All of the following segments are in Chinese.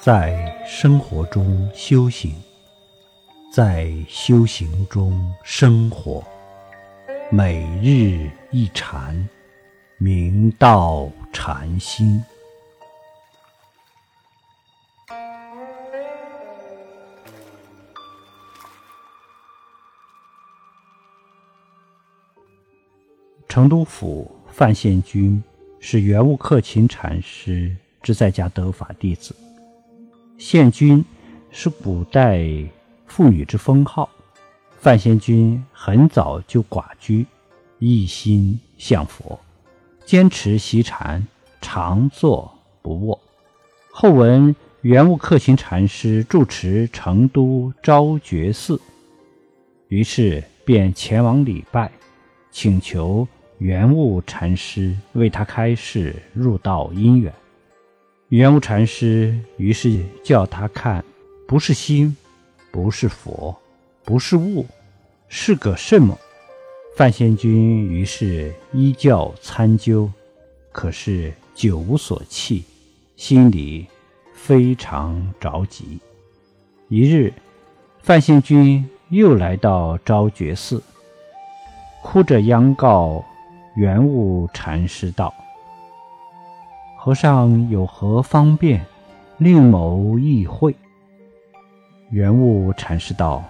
在生活中修行，在修行中生活，每日一禅，明道禅心。成都府范宪君是圆悟克勤禅师之在家得法弟子。献君是古代妇女之封号。范宪君很早就寡居，一心向佛，坚持习禅，常坐不卧。后闻圆悟克勤禅师住持成都昭觉寺，于是便前往礼拜，请求。圆悟禅师为他开示入道因缘。圆悟禅师于是叫他看，不是心，不是佛，不是物，是个什么？范先君于是依教参究，可是久无所弃，心里非常着急。一日，范先君又来到昭觉寺，哭着央告。圆悟禅师道：“和尚有何方便，令某意会？”圆悟禅师道：“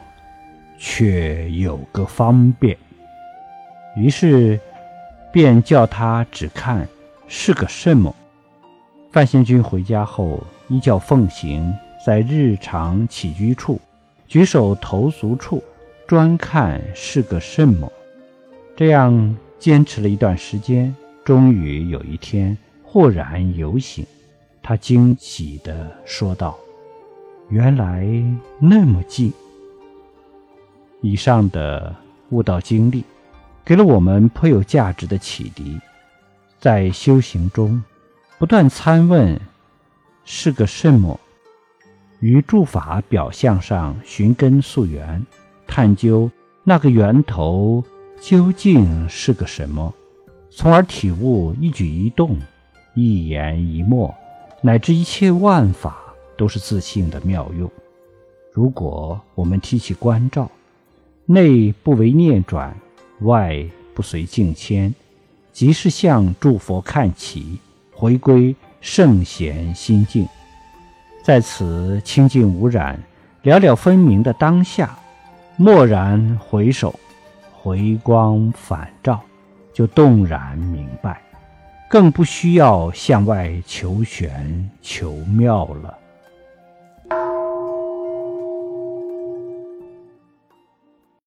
却有个方便。”于是便叫他只看是个什么。范先君回家后，依教奉行，在日常起居处、举手投足处，专看是个什么。这样。坚持了一段时间，终于有一天豁然有醒，他惊喜地说道：“原来那么近。”以上的悟道经历，给了我们颇有价值的启迪。在修行中，不断参问是个什么，于诸法表象上寻根溯源，探究那个源头。究竟是个什么？从而体悟一举一动、一言一默，乃至一切万法都是自性的妙用。如果我们提起关照，内不为念转，外不随境迁，即是向诸佛看齐，回归圣贤心境，在此清净无染、了了分明的当下，蓦然回首。回光返照，就动然明白，更不需要向外求玄求妙了。